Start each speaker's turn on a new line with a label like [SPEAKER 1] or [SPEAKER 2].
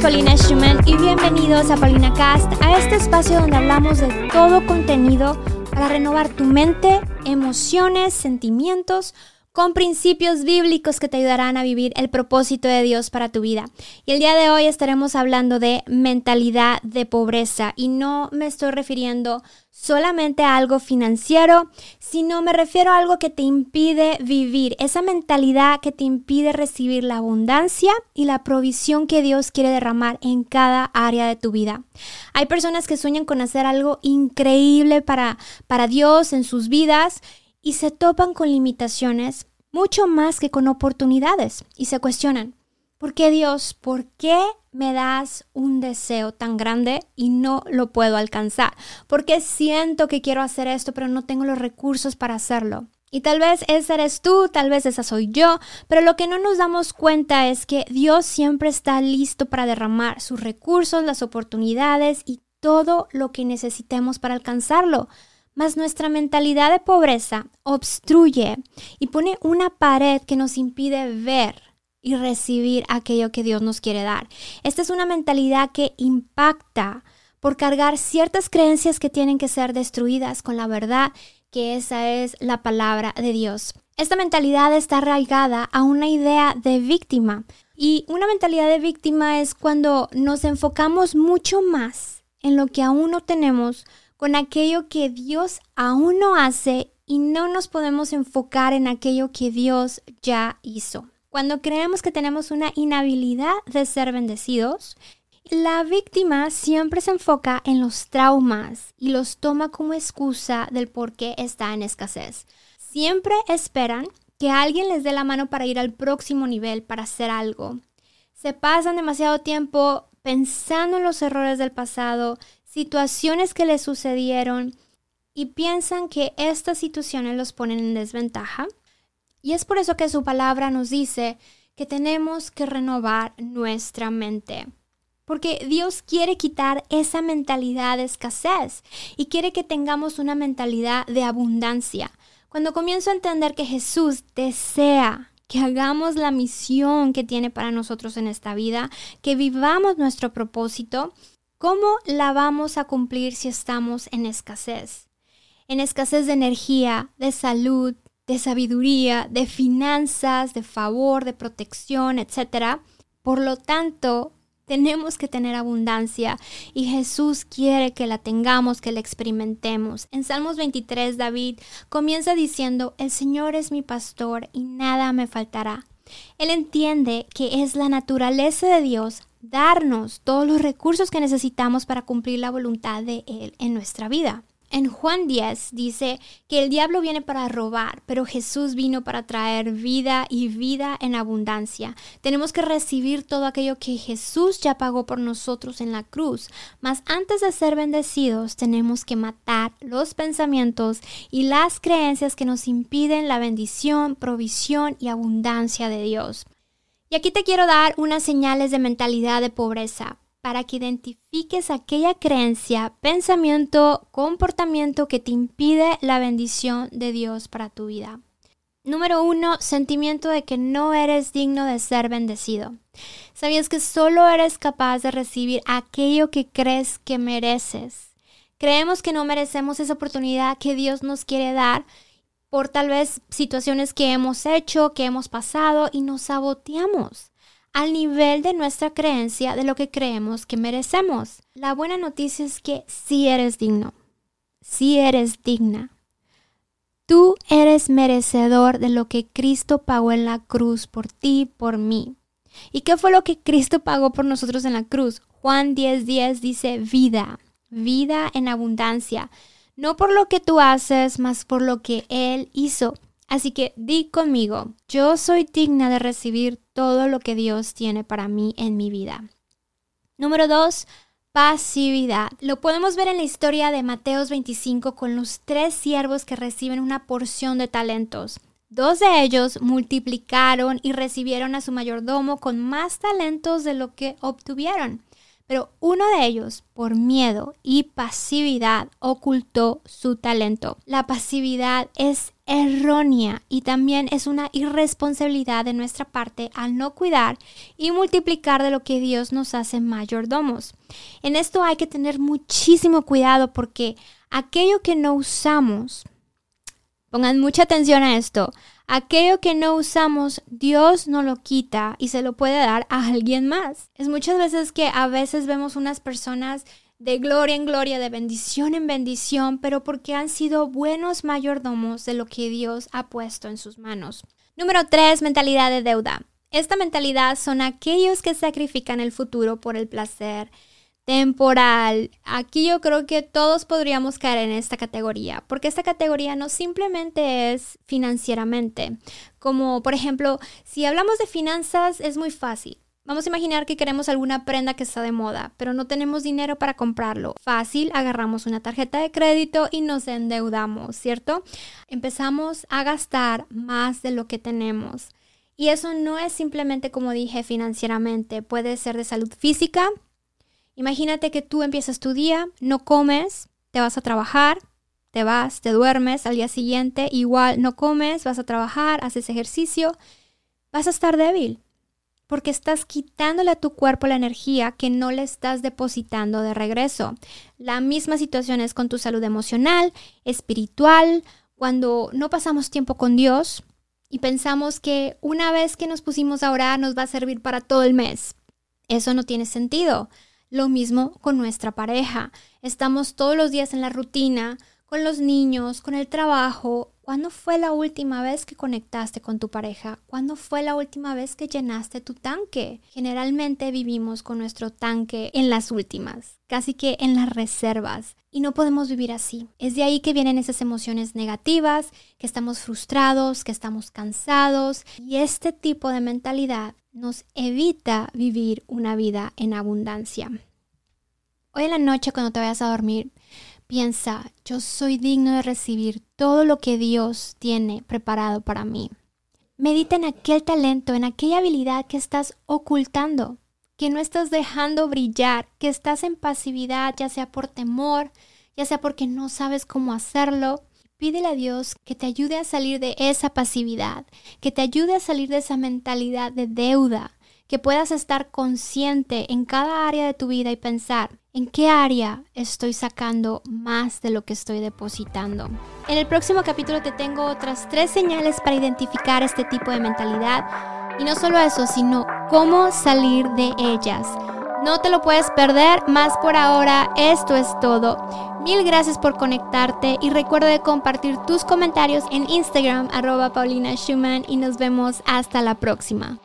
[SPEAKER 1] Paulina Schumann y bienvenidos a Paulina Cast, a este espacio donde hablamos de todo contenido para renovar tu mente, emociones, sentimientos, con principios bíblicos que te ayudarán a vivir el propósito de Dios para tu vida. Y el día de hoy estaremos hablando de mentalidad de pobreza y no me estoy refiriendo solamente a algo financiero, sino me refiero a algo que te impide vivir, esa mentalidad que te impide recibir la abundancia y la provisión que Dios quiere derramar en cada área de tu vida. Hay personas que sueñan con hacer algo increíble para, para Dios en sus vidas y se topan con limitaciones mucho más que con oportunidades y se cuestionan, ¿por qué Dios, por qué me das un deseo tan grande y no lo puedo alcanzar? ¿Por qué siento que quiero hacer esto pero no tengo los recursos para hacerlo? Y tal vez esa eres tú, tal vez esa soy yo, pero lo que no nos damos cuenta es que Dios siempre está listo para derramar sus recursos, las oportunidades y todo lo que necesitemos para alcanzarlo. Mas nuestra mentalidad de pobreza obstruye y pone una pared que nos impide ver y recibir aquello que Dios nos quiere dar. Esta es una mentalidad que impacta por cargar ciertas creencias que tienen que ser destruidas con la verdad que esa es la palabra de Dios. Esta mentalidad está arraigada a una idea de víctima y una mentalidad de víctima es cuando nos enfocamos mucho más en lo que aún no tenemos con aquello que Dios aún no hace y no nos podemos enfocar en aquello que Dios ya hizo. Cuando creemos que tenemos una inhabilidad de ser bendecidos, la víctima siempre se enfoca en los traumas y los toma como excusa del por qué está en escasez. Siempre esperan que alguien les dé la mano para ir al próximo nivel, para hacer algo. Se pasan demasiado tiempo pensando en los errores del pasado, situaciones que les sucedieron y piensan que estas situaciones los ponen en desventaja. Y es por eso que su palabra nos dice que tenemos que renovar nuestra mente. Porque Dios quiere quitar esa mentalidad de escasez y quiere que tengamos una mentalidad de abundancia. Cuando comienzo a entender que Jesús desea que hagamos la misión que tiene para nosotros en esta vida, que vivamos nuestro propósito, ¿Cómo la vamos a cumplir si estamos en escasez? En escasez de energía, de salud, de sabiduría, de finanzas, de favor, de protección, etc. Por lo tanto, tenemos que tener abundancia y Jesús quiere que la tengamos, que la experimentemos. En Salmos 23, David comienza diciendo, el Señor es mi pastor y nada me faltará. Él entiende que es la naturaleza de Dios darnos todos los recursos que necesitamos para cumplir la voluntad de Él en nuestra vida. En Juan 10 dice que el diablo viene para robar, pero Jesús vino para traer vida y vida en abundancia. Tenemos que recibir todo aquello que Jesús ya pagó por nosotros en la cruz. Mas antes de ser bendecidos, tenemos que matar los pensamientos y las creencias que nos impiden la bendición, provisión y abundancia de Dios. Y aquí te quiero dar unas señales de mentalidad de pobreza para que identifiques aquella creencia, pensamiento, comportamiento que te impide la bendición de Dios para tu vida. Número uno, sentimiento de que no eres digno de ser bendecido. ¿Sabías que solo eres capaz de recibir aquello que crees que mereces? Creemos que no merecemos esa oportunidad que Dios nos quiere dar por tal vez situaciones que hemos hecho, que hemos pasado y nos saboteamos al nivel de nuestra creencia de lo que creemos que merecemos. La buena noticia es que sí eres digno, sí eres digna. Tú eres merecedor de lo que Cristo pagó en la cruz por ti, por mí. ¿Y qué fue lo que Cristo pagó por nosotros en la cruz? Juan 10:10 10 dice vida, vida en abundancia no por lo que tú haces, mas por lo que Él hizo. Así que di conmigo, yo soy digna de recibir todo lo que Dios tiene para mí en mi vida. Número dos, pasividad. Lo podemos ver en la historia de Mateos 25 con los tres siervos que reciben una porción de talentos. Dos de ellos multiplicaron y recibieron a su mayordomo con más talentos de lo que obtuvieron. Pero uno de ellos, por miedo y pasividad, ocultó su talento. La pasividad es errónea y también es una irresponsabilidad de nuestra parte al no cuidar y multiplicar de lo que Dios nos hace mayordomos. En esto hay que tener muchísimo cuidado porque aquello que no usamos, pongan mucha atención a esto, aquello que no usamos, Dios no lo quita y se lo puede dar a alguien más. Es muchas veces que a veces vemos unas personas de gloria en gloria, de bendición en bendición, pero porque han sido buenos mayordomos de lo que Dios ha puesto en sus manos. Número 3. Mentalidad de deuda. Esta mentalidad son aquellos que sacrifican el futuro por el placer temporal. Aquí yo creo que todos podríamos caer en esta categoría, porque esta categoría no simplemente es financieramente, como por ejemplo, si hablamos de finanzas es muy fácil. Vamos a imaginar que queremos alguna prenda que está de moda, pero no tenemos dinero para comprarlo. Fácil, agarramos una tarjeta de crédito y nos endeudamos, ¿cierto? Empezamos a gastar más de lo que tenemos. Y eso no es simplemente, como dije, financieramente, puede ser de salud física. Imagínate que tú empiezas tu día, no comes, te vas a trabajar, te vas, te duermes, al día siguiente igual no comes, vas a trabajar, haces ejercicio, vas a estar débil porque estás quitándole a tu cuerpo la energía que no le estás depositando de regreso. La misma situación es con tu salud emocional, espiritual, cuando no pasamos tiempo con Dios y pensamos que una vez que nos pusimos a orar nos va a servir para todo el mes. Eso no tiene sentido. Lo mismo con nuestra pareja. Estamos todos los días en la rutina, con los niños, con el trabajo, ¿Cuándo fue la última vez que conectaste con tu pareja? ¿Cuándo fue la última vez que llenaste tu tanque? Generalmente vivimos con nuestro tanque en las últimas, casi que en las reservas. Y no podemos vivir así. Es de ahí que vienen esas emociones negativas, que estamos frustrados, que estamos cansados. Y este tipo de mentalidad nos evita vivir una vida en abundancia. Hoy en la noche cuando te vayas a dormir, Piensa, yo soy digno de recibir todo lo que Dios tiene preparado para mí. Medita en aquel talento, en aquella habilidad que estás ocultando, que no estás dejando brillar, que estás en pasividad, ya sea por temor, ya sea porque no sabes cómo hacerlo. Pídele a Dios que te ayude a salir de esa pasividad, que te ayude a salir de esa mentalidad de deuda, que puedas estar consciente en cada área de tu vida y pensar, ¿en qué área estoy sacando más de lo que estoy depositando? En el próximo capítulo te tengo otras tres señales para identificar este tipo de mentalidad y no solo eso, sino cómo salir de ellas. No te lo puedes perder, más por ahora, esto es todo. Mil gracias por conectarte y recuerda de compartir tus comentarios en Instagram arroba Paulina Schumann y nos vemos hasta la próxima.